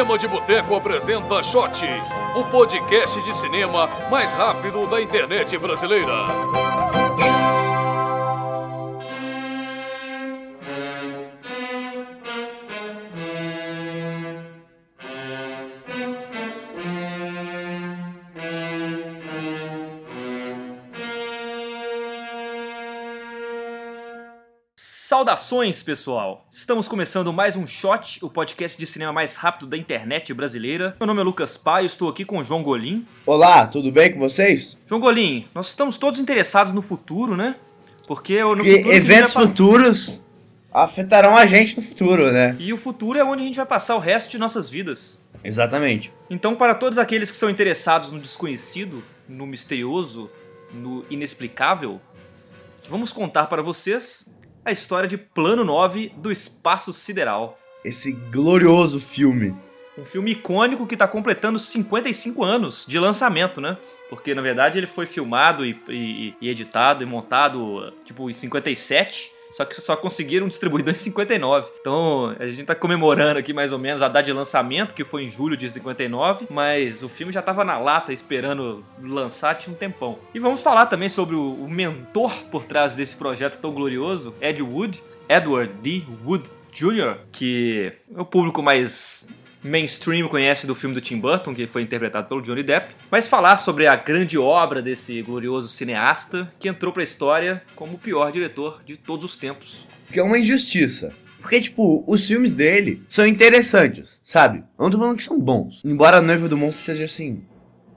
Cinema de Boteco apresenta Shot, o podcast de cinema mais rápido da internet brasileira. Saudações, pessoal! Estamos começando mais um Shot, o podcast de cinema mais rápido da internet brasileira. Meu nome é Lucas Paio, estou aqui com o João Golim. Olá, tudo bem com vocês? João Golim, nós estamos todos interessados no futuro, né? Porque no futuro eventos futuros afetarão a gente no futuro, né? E o futuro é onde a gente vai passar o resto de nossas vidas. Exatamente. Então, para todos aqueles que são interessados no desconhecido, no misterioso, no inexplicável, vamos contar para vocês a história de Plano 9 do Espaço Sideral. Esse glorioso filme. Um filme icônico que está completando 55 anos de lançamento, né? Porque na verdade ele foi filmado e, e- e editado e montado tipo em 57, só que só conseguiram distribuidor em 59. Então a gente tá comemorando aqui mais ou menos a data de lançamento, que foi em julho de 59, mas o filme já tava na lata esperando lançar tinha um tempão. E vamos falar também sobre o, o mentor por trás desse projeto tão glorioso, Ed Wood, Edward D. Wood Jr., que é o público mais mainstream conhece do filme do Tim Burton, que foi interpretado pelo Johnny Depp, mas falar sobre a grande obra desse glorioso cineasta que entrou pra história como o pior diretor de todos os tempos. Que é uma injustiça. Porque, tipo, os filmes dele são interessantes, sabe? Eu não tô falando que são bons. Embora a Noiva do Monstro seja, assim,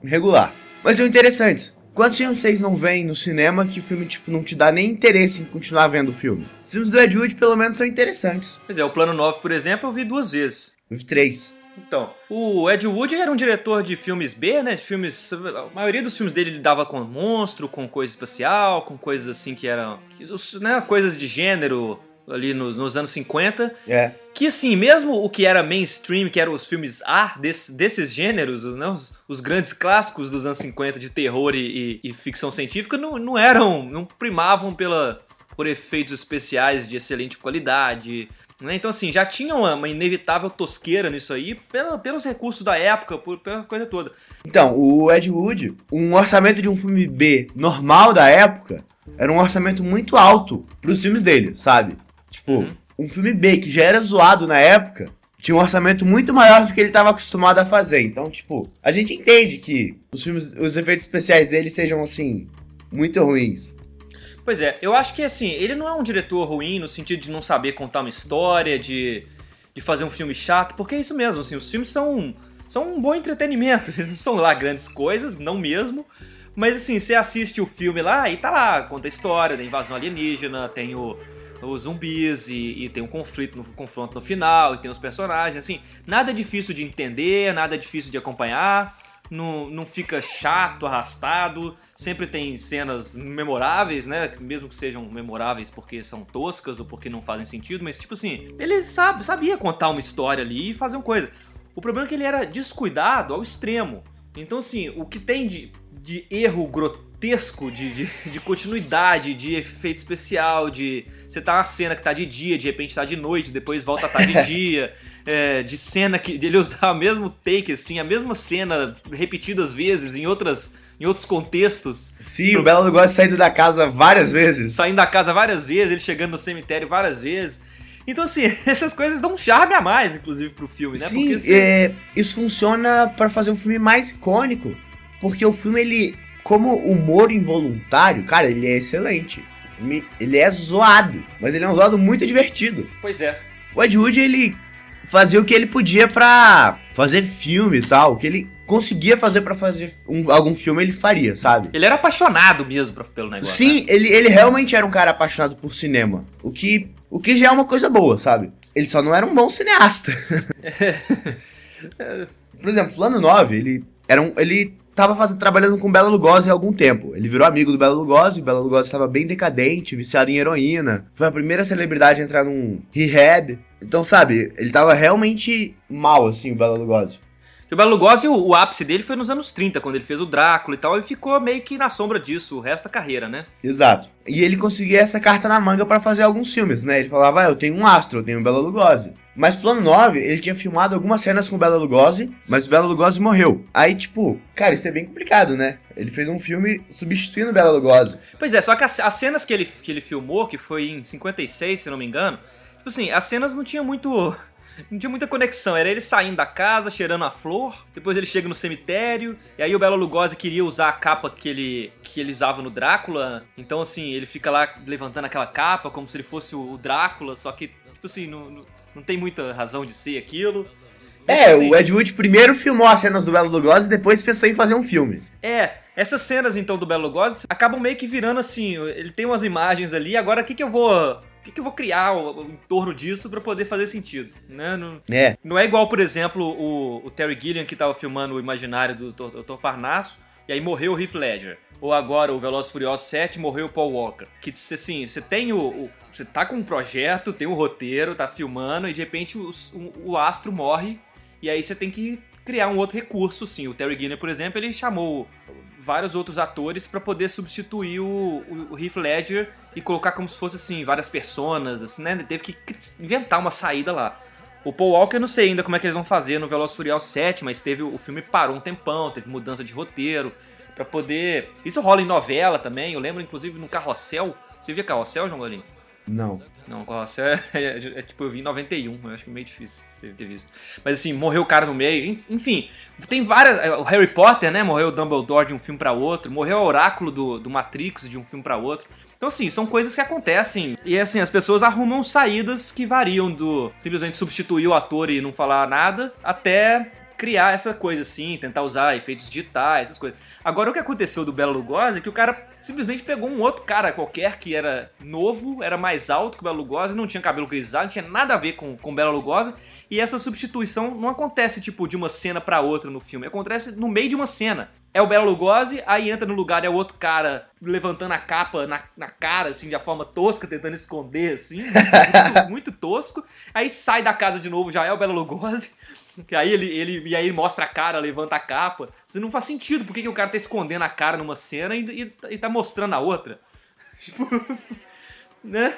regular. Mas são interessantes. Quantos filmes vocês não veem no cinema que o filme, tipo, não te dá nem interesse em continuar vendo o filme? Os filmes do Ed Wood, pelo menos, são interessantes. Pois é, o Plano 9, por exemplo, eu vi duas vezes. Os três. Então, o Ed Wood era um diretor de filmes B, né? De filmes. A maioria dos filmes dele lidava com monstro, com coisa espacial, com coisas assim que eram. Né, coisas de gênero ali nos, nos anos 50. É. Que assim, mesmo o que era mainstream, que eram os filmes A desse- desses gêneros, né, os, os grandes clássicos dos anos 50 de terror e, e- e ficção científica, não, não eram. não primavam pela, por efeitos especiais de excelente qualidade. Né? Então, assim, já tinha uma, uma inevitável tosqueira nisso aí, pela- pelos recursos da época, por, pela coisa toda. Então, o Ed Wood, um orçamento de um filme B normal da época, era um orçamento muito alto pros filmes dele, sabe? Tipo, Uhum. um filme B que já era zoado na época, tinha um orçamento muito maior do que ele estava acostumado a fazer. Então, tipo, a gente entende que os filmes, os efeitos especiais dele sejam assim muito ruins. Pois é, eu acho que assim, ele não é um diretor ruim no sentido de não saber contar uma história, de, de fazer um filme chato, porque é isso mesmo, assim, os filmes são, são um bom entretenimento, eles não são lá grandes coisas, não mesmo, mas assim, você assiste o filme lá e tá lá, conta a história da invasão alienígena, tem o, os zumbis e, e tem um conflito, no, confronto no final, e tem os personagens, assim, nada difícil de entender, nada difícil de acompanhar, não, não fica chato, arrastado, sempre tem cenas memoráveis, né? Mesmo que sejam memoráveis porque são toscas ou porque não fazem sentido, mas tipo assim, ele sabe, sabia contar uma história ali e fazer uma coisa. O problema é que ele era descuidado ao extremo. Então, assim, o que tem de, de erro grotesco, de, de, de continuidade, de efeito especial, de você tá uma cena que tá de dia, de repente tá de noite, depois volta a tá de dia, é, de cena que de ele usar o mesmo take, assim, a mesma cena repetidas vezes em outras em outros contextos, Sim, o Bela Lugosi saindo da casa várias vezes. saindo da casa várias vezes, ele chegando no cemitério várias vezes. Então, assim, essas coisas dão um charme a mais, inclusive, pro filme, né? Sim, assim, é, isso funciona pra fazer um filme mais icônico. Porque o filme, ele, como humor involuntário, cara, ele é excelente. O filme, ele é zoado, mas ele é um zoado muito divertido. Pois é. O Ed Wood, ele fazia o que ele podia pra fazer filme e tal. O que ele conseguia fazer pra fazer um- algum filme, ele faria, sabe? Ele era apaixonado mesmo pra- pelo negócio. né? Sim, ele, ele realmente era um cara apaixonado por cinema. O que, o que já é uma coisa boa, sabe? Ele só não era um bom cineasta. Por exemplo, Plano 9, ele era um. Ele tava fazendo, trabalhando com Bela Lugosi há algum tempo. Ele virou amigo do Bela Lugosi, o Bela Lugosi estava bem decadente, viciado em heroína. Foi a primeira celebridade a entrar num rehab. Então, sabe, ele tava realmente mal, assim, o Bela Lugosi. O Bela Lugosi, o, o, ápice dele foi nos anos 30, quando ele fez o Drácula e tal, e ficou meio que na sombra disso o resto da carreira, né? Exato. E ele conseguia essa carta na manga para fazer alguns filmes, né? Ele falava, ah, eu tenho um astro, eu tenho o Bela Lugosi. Mas Plano 9, ele tinha filmado algumas cenas com o Bela Lugosi, mas o Bela Lugosi morreu. Aí, tipo, cara, isso é bem complicado, né? Ele fez um filme substituindo o Bela Lugosi. Pois é, só que as, as cenas que ele, que ele filmou, que foi em 56, se não me engano, tipo assim, as cenas não tinha muito não tinha muita conexão. Era ele saindo da casa, cheirando a flor. Depois ele chega no cemitério. E aí o Belo Lugosi queria usar a capa que ele, que ele usava no Drácula. Então, assim, ele fica lá levantando aquela capa como se ele fosse o Drácula. Só que, tipo assim, não, não, não tem muita razão de ser aquilo. É, assim, o Ed Wood primeiro filmou as cenas do Belo Lugosi e depois pensou em fazer um filme. É, essas cenas então do Belo Lugosi acabam meio que virando assim, ele tem umas imagens ali, agora o que que eu vou que, que eu vou criar em torno disso para poder fazer sentido, né? Não é. não é igual, por exemplo, o, o Terry Gilliam que tava filmando o imaginário do Dr. Parnasso e aí morreu o Heath Ledger. Ou agora o Velozes Furiosos 7 morreu o Paul Walker. Que assim, você tem o, o, Você tá com um projeto, tem um roteiro, tá filmando, e de repente o, o, o astro morre. E aí você tem que criar um outro recurso, sim. O Terry Gilliam, por exemplo, ele chamou vários outros atores para poder substituir o, o, o, Heath Ledger e colocar como se fosse assim várias personas, assim, né? Ele teve que inventar uma saída lá. O Paul Walker, não sei ainda como é que eles vão fazer no Veloz Furioso 7, mas teve o filme parou um tempão, teve mudança de roteiro para poder. Isso rola em novela também. Eu lembro inclusive no Carrossel. Você via Carrossel, João Golinho? Não. Não, é, é, é, é, tipo, eu vi em 91, eu acho que é meio difícil você ter visto. Mas assim, morreu o cara no meio, enfim, tem várias. É, o Harry Potter, né? Morreu o Dumbledore de um filme para outro, morreu o Oráculo do, do Matrix de um filme para outro. Então, assim, são coisas que acontecem. E, assim, as pessoas arrumam saídas que variam do simplesmente substituir o ator e não falar nada, até criar essa coisa assim, tentar usar efeitos digitais, essas coisas. Agora o que aconteceu do Bela Lugosi é que o cara simplesmente pegou um outro cara qualquer que era novo, era mais alto que o Bela Lugosi, não tinha cabelo grisalho, não tinha nada a ver com o Bela Lugosi, e essa substituição não acontece tipo de uma cena para outra no filme, acontece no meio de uma cena. É o Bela Lugosi, aí entra no lugar é o outro cara levantando a capa na, na cara, assim, de forma tosca, tentando esconder, assim, muito, muito tosco. Aí sai da casa de novo, já é o Bela Lugosi. E aí ele, ele, e aí ele mostra a cara, levanta a capa. Isso não faz sentido. Por que, que o cara tá escondendo a cara numa cena e, e, e tá mostrando a outra? Tipo. né?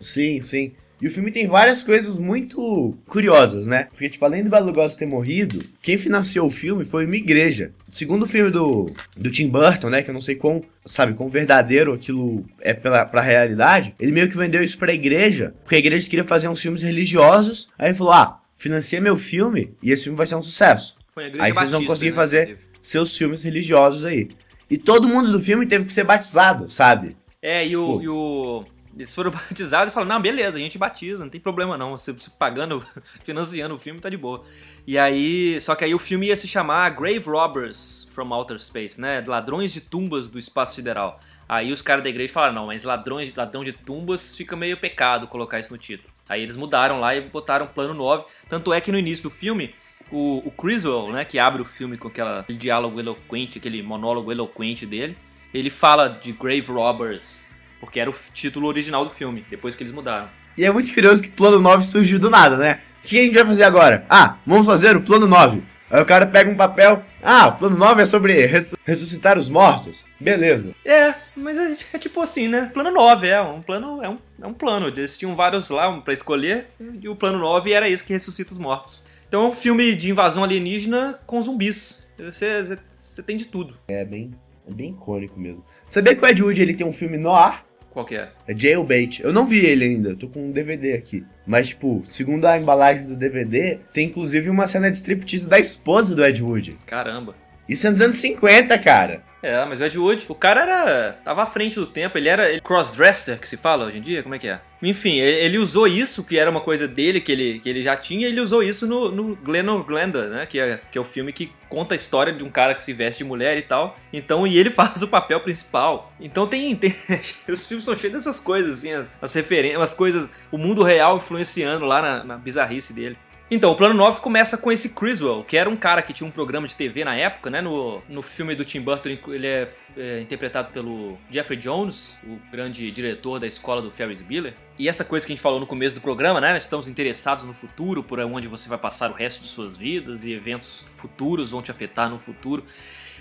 Sim, sim. E o filme tem várias coisas muito curiosas, né? Porque, tipo, além do Bela Lugosi ter morrido, quem financiou o filme foi uma igreja. O segundo filme do, do Tim Burton, né? Que eu não sei quão, sabe, quão verdadeiro aquilo é pela, pra realidade. Ele meio que vendeu isso pra igreja, porque a igreja queria fazer uns filmes religiosos. Aí ele falou, ah, financia meu filme e esse filme vai ser um sucesso. aí vocês vão conseguir né, fazer seus filmes religiosos aí. E todo mundo do filme teve que ser batizado, sabe? É, e o, e o... Eles foram batizados e falaram, não, beleza, a gente batiza, não tem problema não. Você, você pagando, financiando o filme, tá de boa. E aí, só que aí o filme ia se chamar Grave Robbers from Outer Space, né? Ladrões de tumbas do espaço sideral. Aí os caras da igreja falaram, não, mas ladrões, ladrão de tumbas fica meio pecado colocar isso no título. Aí eles mudaram lá e botaram plano 9. Tanto é que no início do filme, o, o Criswell, né, que abre o filme com aquela, aquele diálogo eloquente, aquele monólogo eloquente dele, ele fala de Grave Robbers, porque era o título original do filme, depois que eles mudaram. E é muito curioso que plano 9 surgiu do nada, né? O que a gente vai fazer agora? Ah, vamos fazer o plano 9. Aí o cara pega um papel. Ah, o plano 9 é sobre ressuscitar os mortos. Beleza. É, mas é, é, tipo assim, né? Plano 9 é um plano. É um, é um plano. Eles tinham vários lá para escolher. E o plano 9 era esse que ressuscita os mortos. Então é um filme de invasão alienígena com zumbis. Você, você tem de tudo. É bem, é bem icônico mesmo. Sabia que o Ed Wood ele tem um filme no ar qual que é? É Jailbait. Eu não vi ele ainda, tô com um DVD aqui. Mas, tipo, segundo a embalagem do DVD, tem inclusive uma cena de striptease da esposa do Ed Wood. Caramba. Isso é nos anos 50, cara. É, mas o Ed Wood, o cara era. tava à frente do tempo, ele era crossdresser, que se fala hoje em dia, como é que é? Enfim, ele usou isso, que era uma coisa dele, que ele, que ele já tinha, ele usou isso no, no or Glenda, né? Que é, que é o filme que conta a história de um cara que se veste de mulher e tal. Então, e ele faz o papel principal. Então tem. tem os filmes são cheios dessas coisas, assim, as referências, as coisas. O mundo real influenciando lá na, na bizarrice dele. Então, o plano 9 começa com esse Criswell, que era um cara que tinha um programa de TV na época, né? No, no filme do Tim Burton, ele é, é interpretado pelo Jeffrey Jones, o grande diretor da escola do Ferris Bueller. E essa coisa que a gente falou no começo do programa, né? Nós estamos interessados no futuro, por onde você vai passar o resto de suas vidas e eventos futuros vão te afetar no futuro.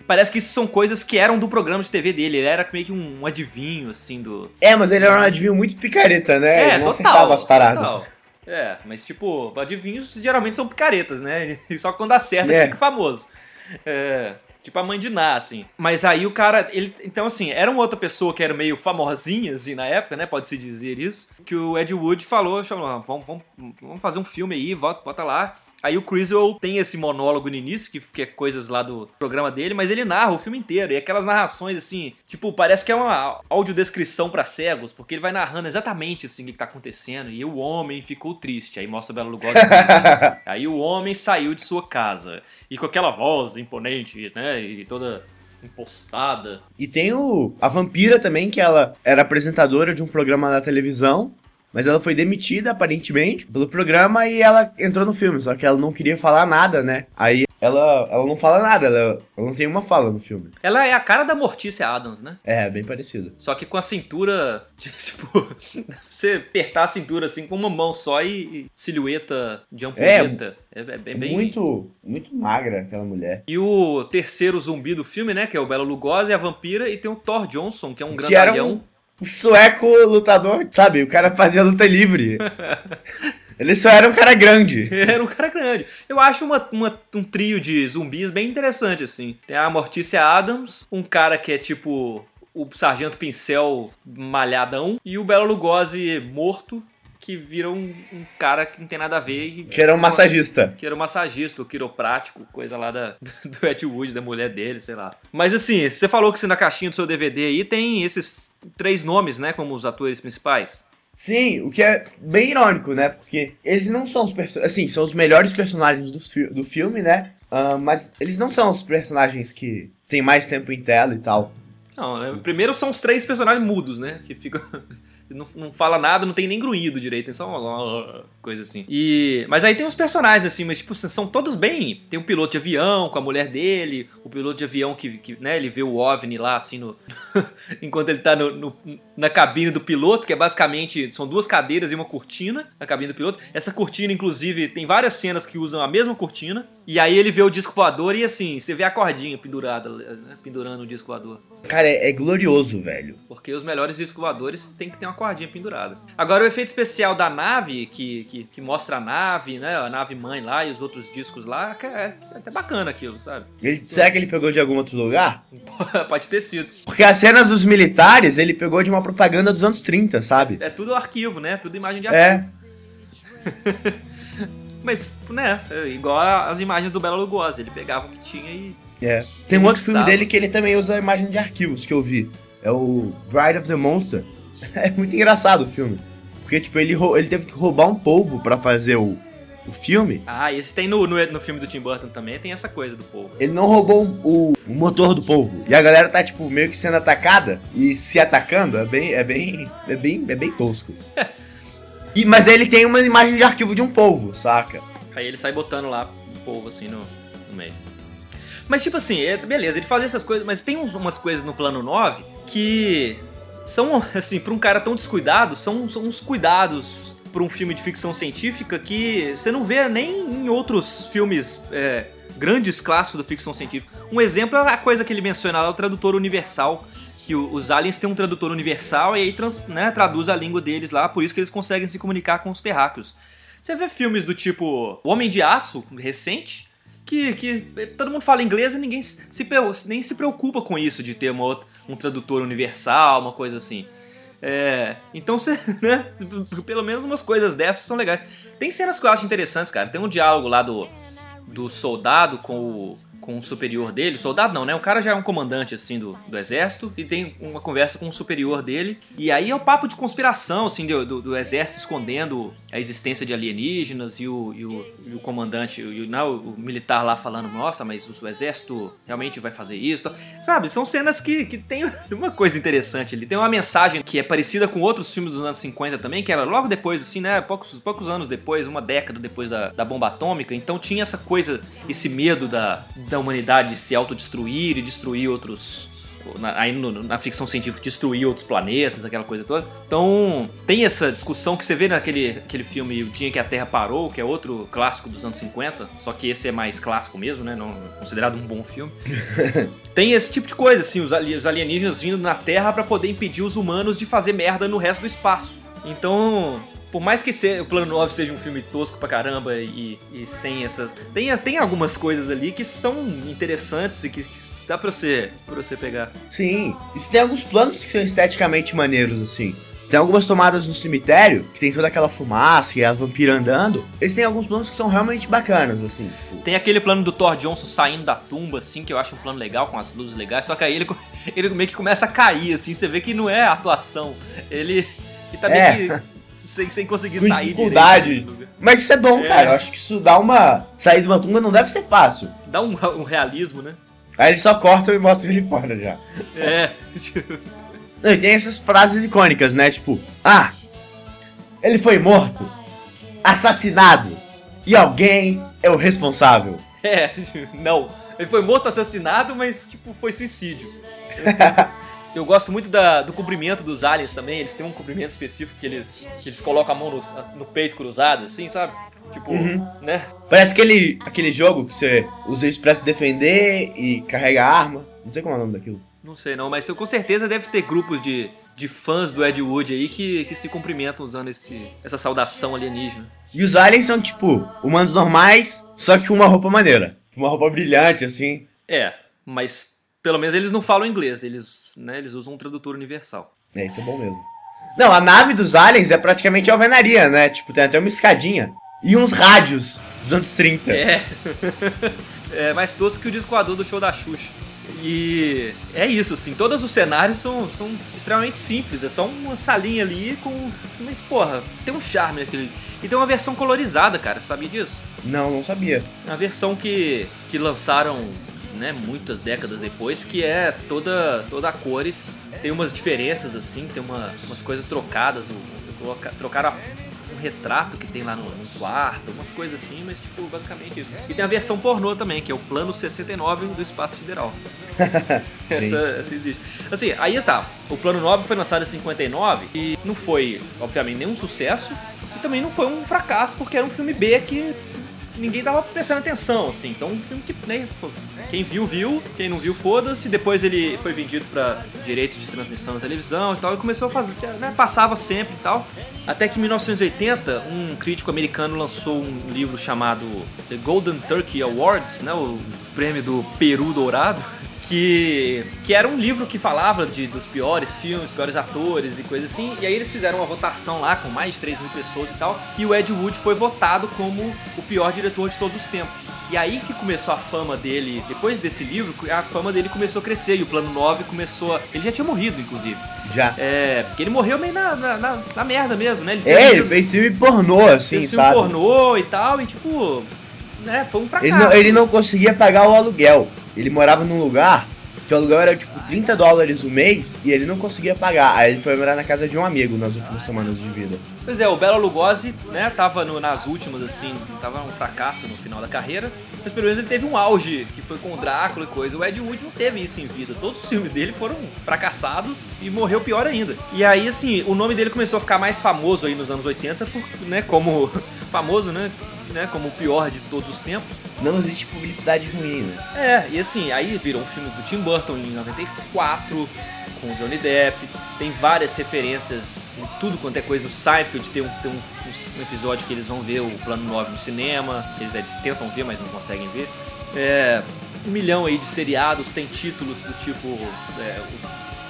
Parece que isso são coisas que eram do programa de TV dele. Ele era meio que um adivinho, assim, do. É, mas ele era um adivinho muito picareta, né? É, ele não total, acertava as paradas. total. É, mas tipo, adivinhos geralmente são picaretas, né? E só quando acerta É. fica famoso. É. Tipo a mãe de Ná, assim. Mas aí o cara, ele. Então, assim, era uma outra pessoa que era meio famosinha, assim, na época, né? Pode-se dizer isso. Que o Ed Wood falou, falou "Ah, vamos, vamos, vamos fazer um filme aí, bota, bota lá. Aí o Criswell tem esse monólogo no início, que, que é coisas lá do programa dele, mas ele narra o filme inteiro. E aquelas narrações, assim, tipo, parece que é uma audiodescrição pra cegos, porque ele vai narrando exatamente, assim, o que tá acontecendo. E o homem ficou triste. Aí mostra o Belo Lugosi. Aí o homem saiu de sua casa. E com aquela voz imponente, né? E toda impostada. E tem o, a vampira também, que ela era apresentadora de um programa na televisão, mas ela foi demitida, aparentemente, pelo programa e ela entrou no filme, só que ela não queria falar nada, né? Aí ela, ela não fala nada, ela, ela não tem uma fala no filme. Ela é a cara da Mortícia Adams, né? É, bem parecido. Só que com a cintura, tipo, você apertar a cintura assim com uma mão só e, e silhueta de ampulheta. É, é bem, bem- Muito, muito magra aquela mulher. E o terceiro zumbi do filme, né? Que é o Bela Lugosi, a vampira, e tem o Thor Johnson, que é um Que grandalhão. Um sueco lutador, sabe? O cara fazia luta livre. Ele só era um cara grande. Era um cara grande. Eu acho uma, uma- um trio de zumbis bem interessante, assim. Tem a Mortícia Adams, um cara que é tipo o Sargento Pincel malhadão, e o Bela Lugosi morto, que vira um, um cara que não tem nada a ver. E, Que era um massagista. que era o massagista, o quiroprático, coisa lá da, do Ed Wood, da mulher dele, sei lá. Mas assim, você falou que se na caixinha do seu DVD aí tem esses três nomes, né, como os atores principais. Sim, o que é bem irônico, né? Porque eles não são os personagens. Assim, são os melhores personagens do, fi- do filme, né? Ah, mas eles não são os personagens que têm mais tempo em tela e tal. Não, né? Primeiro são os três personagens mudos, né? Que ficam. Não, não fala nada, não tem nem grunhido direito, tem só uma coisa assim. E, mas aí tem uns personagens assim, mas tipo, são todos bem. Tem um piloto de avião com a mulher dele, o piloto de avião que, que né, ele vê o OVNI lá assim no. enquanto ele tá no, no- na cabine do piloto, que é basicamente. São duas cadeiras e uma cortina na cabine do piloto. Essa cortina, inclusive, tem várias cenas que usam a mesma cortina. E aí ele vê o disco voador e assim, você vê a cordinha pendurada, né, pendurando o disco voador. Cara, é, é glorioso, velho. Porque os melhores discos voadores tem que ter uma cordinha pendurada. Agora o efeito especial da nave, que, que, que mostra a nave, né? A nave mãe lá e os outros discos lá, é, é até bacana aquilo, sabe? Ele, será que ele pegou de algum outro lugar? Pode ter sido. Porque as cenas dos militares ele pegou de uma propaganda dos anos 30, sabe? É tudo arquivo, né? Tudo imagem de arquivo. É. Mas, né? é igual as imagens do Bela Lugosi. Ele pegava o que tinha e. É. Tem um outro filme dele que ele também usa a imagem de arquivos que eu vi. É o Bride of the Monster. É muito engraçado o filme. Porque, tipo, ele, ele teve que roubar um polvo pra fazer o, o filme. Ah, esse tem no, no, no filme do Tim Burton também, tem essa coisa do povo. Ele não roubou o, o motor do polvo. E a galera tá, tipo, meio que sendo atacada e se atacando. É bem. É bem. É bem, é bem tosco. E, mas ele tem uma imagem de arquivo de um polvo, saca? Aí ele sai botando lá o povo assim no, no meio. Mas tipo assim, é, beleza, ele faz essas coisas, mas tem uns- umas coisas no plano 9 que são, assim, pra um cara tão descuidado, são, são uns cuidados pra um filme de ficção científica que você não vê nem em outros filmes é, grandes clássicos da ficção científica. Um exemplo é a coisa que ele menciona lá, o tradutor universal. Que os aliens têm um tradutor universal e aí trans- né, traduz a língua deles lá, por isso que eles conseguem se comunicar com os terráqueos. Você vê filmes do tipo O Homem de Aço, recente, que, que todo mundo fala inglês e ninguém se, nem se preocupa com isso, de ter uma um tradutor universal, uma coisa assim. É, então você, né, pelo menos umas coisas dessas são legais. Tem cenas que eu acho interessantes, cara. Tem um diálogo lá do, do soldado com o, com o superior dele, soldado não, né? O cara já é um comandante, assim, do, do exército, e tem uma conversa com o superior dele. E aí é o papo de conspiração, assim, do, do, do exército escondendo a existência de alienígenas e o, e o, e o comandante, e, não, o militar lá falando, nossa, mas o, o exército realmente vai fazer isso. Sabe, são cenas que, que tem uma coisa interessante ali. Tem uma mensagem que é parecida com outros filmes dos anos 50 também, que era logo depois, assim, né? Poucos, poucos anos depois, uma década depois da, da bomba atômica. Então tinha essa coisa, esse medo da, da humanidade se autodestruir e destruir outros. Na, aí no, na ficção científica, destruir outros planetas, aquela coisa toda. Então, tem essa discussão que você vê naquele aquele filme O Dia em que a Terra Parou, que é outro clássico dos anos 50, só que esse é mais clássico mesmo, né? Não, considerado um bom filme. tem esse tipo de coisa, assim, os, os alienígenas vindo na Terra para poder impedir os humanos de fazer merda no resto do espaço. Então, por mais que o Plano 9 seja um filme tosco pra caramba e, e sem essas. Tem, tem algumas coisas ali que são interessantes e que dá pra você, pra você pegar. Sim, e tem alguns planos que são esteticamente maneiros, assim. Tem algumas tomadas no cemitério, que tem toda aquela fumaça e a vampira andando. Eles têm alguns planos que são realmente bacanas, assim. Tipo... Tem aquele plano do Thor Johnson saindo da tumba, assim, que eu acho um plano legal, com as luzes legais. Só que aí ele, ele meio que começa a cair, assim. Você vê que não é atuação. Ele, ele tá meio é. que sem, sem conseguir Com sair dificuldade. Mas isso é bom, é. cara. Eu acho que isso dá uma. Sair de uma tumba não deve ser fácil. Dá um, um realismo, né? Aí eles só cortam e mostram ele fora já. É. Não, e tem essas frases icônicas, né? Tipo, ah, ele foi morto, assassinado, e alguém é o responsável. É, não. Ele foi morto, assassinado, mas, tipo, foi suicídio. Eu gosto muito da, do cobrimento dos aliens também. Eles têm um cobrimento específico que eles, que eles colocam a mão no, no peito cruzado, assim, sabe? Tipo, uhum. né? Parece aquele, aquele jogo que você usa isso pra se defender e carrega a arma. Não sei como é o nome daquilo. Não sei não, mas com certeza deve ter grupos de, de fãs do Ed Wood aí que, que se cumprimentam usando esse, essa saudação alienígena. E os aliens são, tipo, humanos normais, só que com uma roupa maneira. Uma roupa brilhante, assim. É, mas pelo menos eles não falam inglês, eles, né, eles usam um tradutor universal. É, isso é bom mesmo. Não, a nave dos aliens é praticamente alvenaria, né? Tipo, tem até uma escadinha. E uns rádios dos anos 30. É. é mais tosco que o disco do show da Xuxa. E é isso, assim, todos os cenários são, são extremamente simples, é só uma salinha ali com. Mas, porra, tem um charme naquele. E tem uma versão colorizada, cara, sabia disso? Não, não sabia. Uma versão que, que lançaram né, muitas décadas depois, que é toda, toda a cores. Tem umas diferenças, assim, tem uma, umas coisas trocadas. O, trocaram um retrato que tem lá no, no, quarto, umas coisas assim, mas tipo, basicamente isso. E tem a versão pornô também, que é o plano 69 do Espaço Sideral. essa, essa existe. Assim, aí tá. O plano 9 foi lançado em 59 e não foi, obviamente, nenhum sucesso. E também não foi um fracasso, porque era um filme B que ninguém tava prestando atenção, assim. Então, um filme que, né, quem viu, viu. Quem não viu, foda-se. Depois ele foi vendido para direitos de transmissão na televisão e tal. E começou a fazer, né, passava sempre e tal. Até que em 1980, um crítico americano lançou um livro chamado The Golden Turkey Awards, né, o prêmio do Peru Dourado que, que era um livro que falava de, dos piores filmes, piores atores e coisa assim. E aí eles fizeram uma votação lá com mais de 3 mil pessoas e tal. E o Ed Wood foi votado como o pior diretor de todos os tempos. E aí que começou a fama dele, depois desse livro, a fama dele começou a crescer e o Plano 9 começou a... Ele já tinha morrido, inclusive. Já. É, porque ele morreu meio na, na, na, na merda mesmo, né? Ele fez é, ele fez filme pornô, assim, fez filme pornô e tal, e tipo... Né, foi um fracasso. Ele não, ele não conseguia pagar o aluguel. Ele morava num lugar que o aluguel era tipo 30 dólares o mês e ele não conseguia pagar. Aí ele foi morar na casa de um amigo nas últimas semanas de vida. Pois é, o Bela Lugosi, né, tava no, nas últimas, assim, tava um fracasso no final da carreira, mas pelo menos ele teve um auge, que foi com o Drácula e coisa. O Ed Wood não teve isso em vida. Todos os filmes dele foram fracassados e morreu pior ainda. E aí, assim, o nome dele começou a ficar mais famoso aí nos anos 80, por, né, como famoso, né, né, como o pior de todos os tempos. Não existe publicidade ruim, né? É, e assim, aí virou um filme do Tim Burton em 94, com o Johnny Depp. Tem várias referências em tudo quanto é coisa. No Seinfeld tem um, tem um, um episódio que eles vão ver o Plano 9 no cinema. Eles tentam ver, mas não conseguem ver. É, um milhão aí de seriados tem títulos do tipo... É,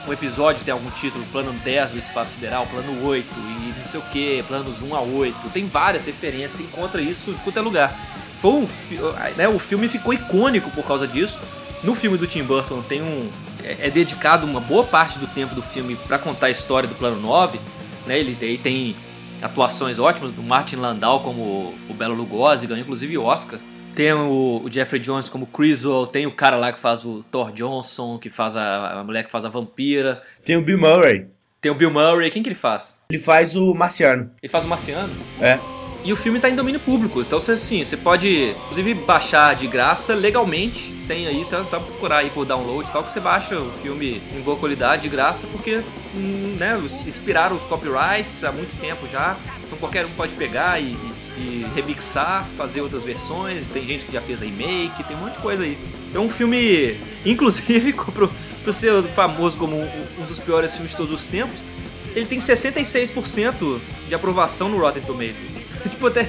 um episódio tem algum título, plano 10 do espaço sideral, plano 8 e não sei o que, planos 1 a 8. Tem várias referências, encontra isso em qualquer lugar. foi um, né, o filme ficou icônico por causa disso. No filme do Tim Burton tem um é, é dedicado uma boa parte do tempo do filme para contar a história do Plano 9, né? Ele, ele tem atuações ótimas do Martin Landau como o Belo Lugosi, ganhou inclusive Oscar. Tem o, o, Jeffrey Jones como Criswell, tem o cara lá que faz o Thor Johnson, que faz a, a mulher que faz a vampira. Tem o Bill Murray. Tem o Bill Murray, quem que ele faz? Ele faz o Marciano. Ele faz o Marciano? É. E o filme tá em domínio público, então você assim, você pode inclusive baixar de graça legalmente. Tem aí, você só procurar aí por download e tal, que você baixa o filme em boa qualidade de graça, porque hum, né, inspiraram os copyrights há muito tempo já. Então qualquer um pode pegar e, e remixar, fazer outras versões. Tem gente que já fez remake, tem um monte de coisa aí. É um filme, inclusive, pro, pro ser famoso como um, um dos piores filmes de todos os tempos, ele tem 66% de aprovação no Rotten Tomatoes. tipo, até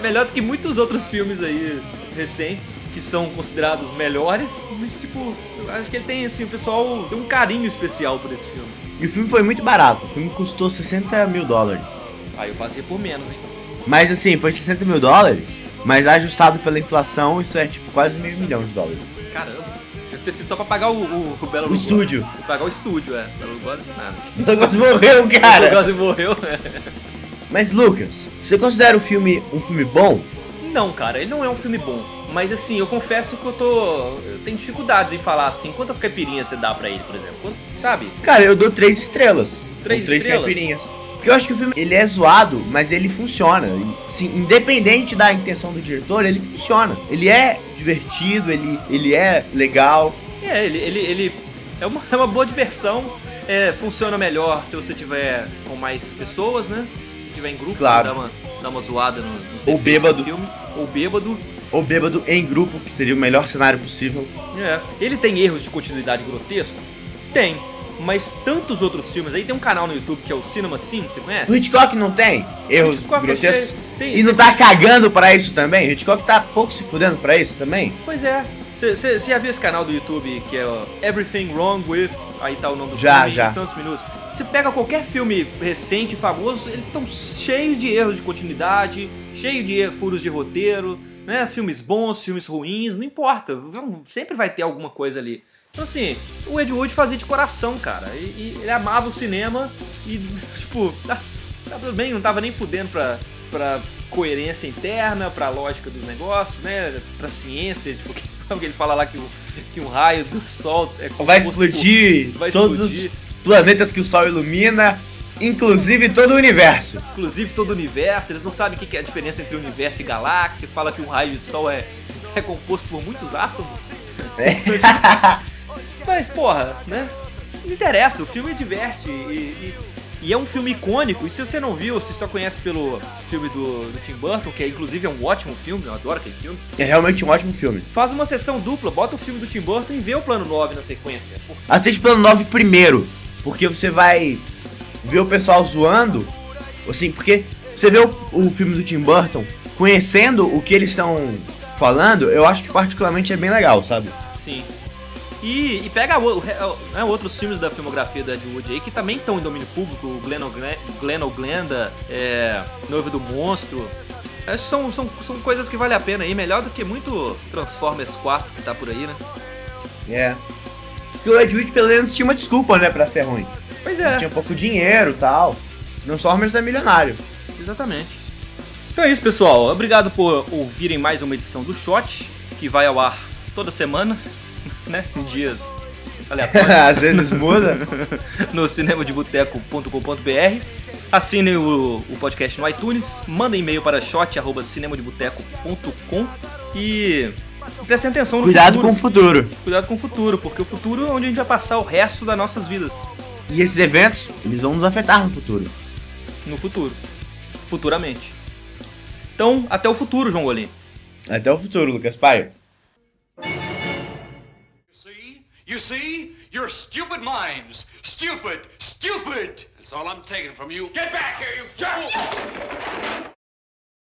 melhor do que muitos outros filmes aí recentes que são considerados melhores, mas tipo, eu acho que ele tem assim, o pessoal tem um carinho especial por esse filme. E o filme foi muito barato, o filme custou 60 mil dólares. Aí eu fazia por menos, hein? Mas assim, foi 60 mil dólares, mas ajustado pela inflação, isso é tipo quase meio milhão de dólares. Caramba. Deve ter sido só pra pagar o, o, o Belo O estúdio. Pra pagar o estúdio, é. Belo Lugosi, nada. O Lugosi morreu, cara. O Lugosi morreu, é. Mas Lucas, você considera o filme um filme bom? Não, cara, ele não é um filme bom. Mas assim, eu confesso que eu tô. Eu tenho dificuldades em falar assim. Quantas caipirinhas você dá pra ele, por exemplo? Quanto, sabe? Cara, eu dou três estrelas. Três, três estrelas? caipirinhas. Porque eu acho que o filme ele é zoado, mas ele funciona. Assim, independente da intenção do diretor, ele funciona. Ele é divertido, ele, ele é legal. É, ele, ele, ele é, uma, é uma boa diversão. É, funciona melhor se você tiver com mais pessoas, né? Tiver em grupo, Claro. dá, uma, dá uma zoada no, nos Ou bêbado. do filme. Ou bêbado. Ou bêbado em grupo, que seria o melhor cenário possível. É. Ele tem erros de continuidade grotescos? Tem. Mas tantos outros filmes aí, tem um canal no YouTube que é o Cinema Sim, você conhece? O Hitchcock não tem erros Hitchcock é grotescos. cheio- tem- e não tá cagando pra isso também? O Hitchcock tá pouco se fudendo pra isso também? Pois é. Você já viu esse canal do YouTube que é o Everything Wrong With, aí tá o nome do Já, filme já. tantos minutos. Você pega qualquer filme recente, famoso, eles estão cheios de erros de continuidade, cheio de er- furos de roteiro, né? Filmes bons, filmes ruins, não importa. Sempre vai ter alguma coisa ali. Então assim, o Ed Wood fazia de coração, cara. E, e ele amava o cinema e, tipo, tá, tá tudo bem, não tava nem fudendo pra, pra coerência interna, pra lógica dos negócios, né? Pra ciência, tipo, que, que ele fala lá que, o- que um raio do sol é Vai composto por- explodir vai todos explodir. os planetas que o Sol ilumina, inclusive todo o universo. inclusive todo o universo, eles não sabem o que é a diferença entre universo e galáxia, fala que um raio de sol é, é composto por muitos átomos. Mas, porra, né? Não interessa, o filme diverte e, e- e é um filme icônico. E se você não viu, se só conhece pelo filme do, do Tim Burton, que é, inclusive é um ótimo filme, eu adoro aquele filme, É realmente um ótimo filme. faz uma sessão dupla, bota o filme do Tim Burton e vê o plano 9 na sequência. Assiste Plano 9 primeiro, porque você vai ver o pessoal zoando, assim, porque você vê o, o filme do Tim Burton, conhecendo o que eles estão falando, eu acho que particularmente é bem legal, sabe? Sim. E, e pega o, né, outros filmes da filmografia da Ed Wood aí que também estão em domínio público, o Glenn, Glenn O'Glenda, é, Noivo do Monstro. Acho que são, são, são coisas que vale a pena aí, melhor do que muito Transformers 4 que tá por aí, né? É. Porque o Ed Wood pelo menos tinha uma desculpa, né, pra ser ruim. Pois é, Tinha pouco dinheiro e tal. Transformers é milionário. exatamente. Então é isso, pessoal. Obrigado por ouvirem mais uma edição do Shot, que vai ao ar toda semana, né? Em dias aleatórios. Às vezes muda. no cinemadeboteco.com.br. Assinem o, o podcast no iTunes, mandem e-mail para shot.cinemadeboteco.com e prestem atenção no Cuidado com futuro. o futuro. Cuidado com o futuro, porque o futuro é onde a gente vai passar o resto das nossas vidas. E esses eventos, eles vão nos afetar no futuro. No futuro. Futuramente. Então, até o futuro, João Golim. Até o futuro, Lucas Paio. See? You see? You're stupid minds. Stupid! Stupid! That's all I'm taking from you. Get back here, you jerk!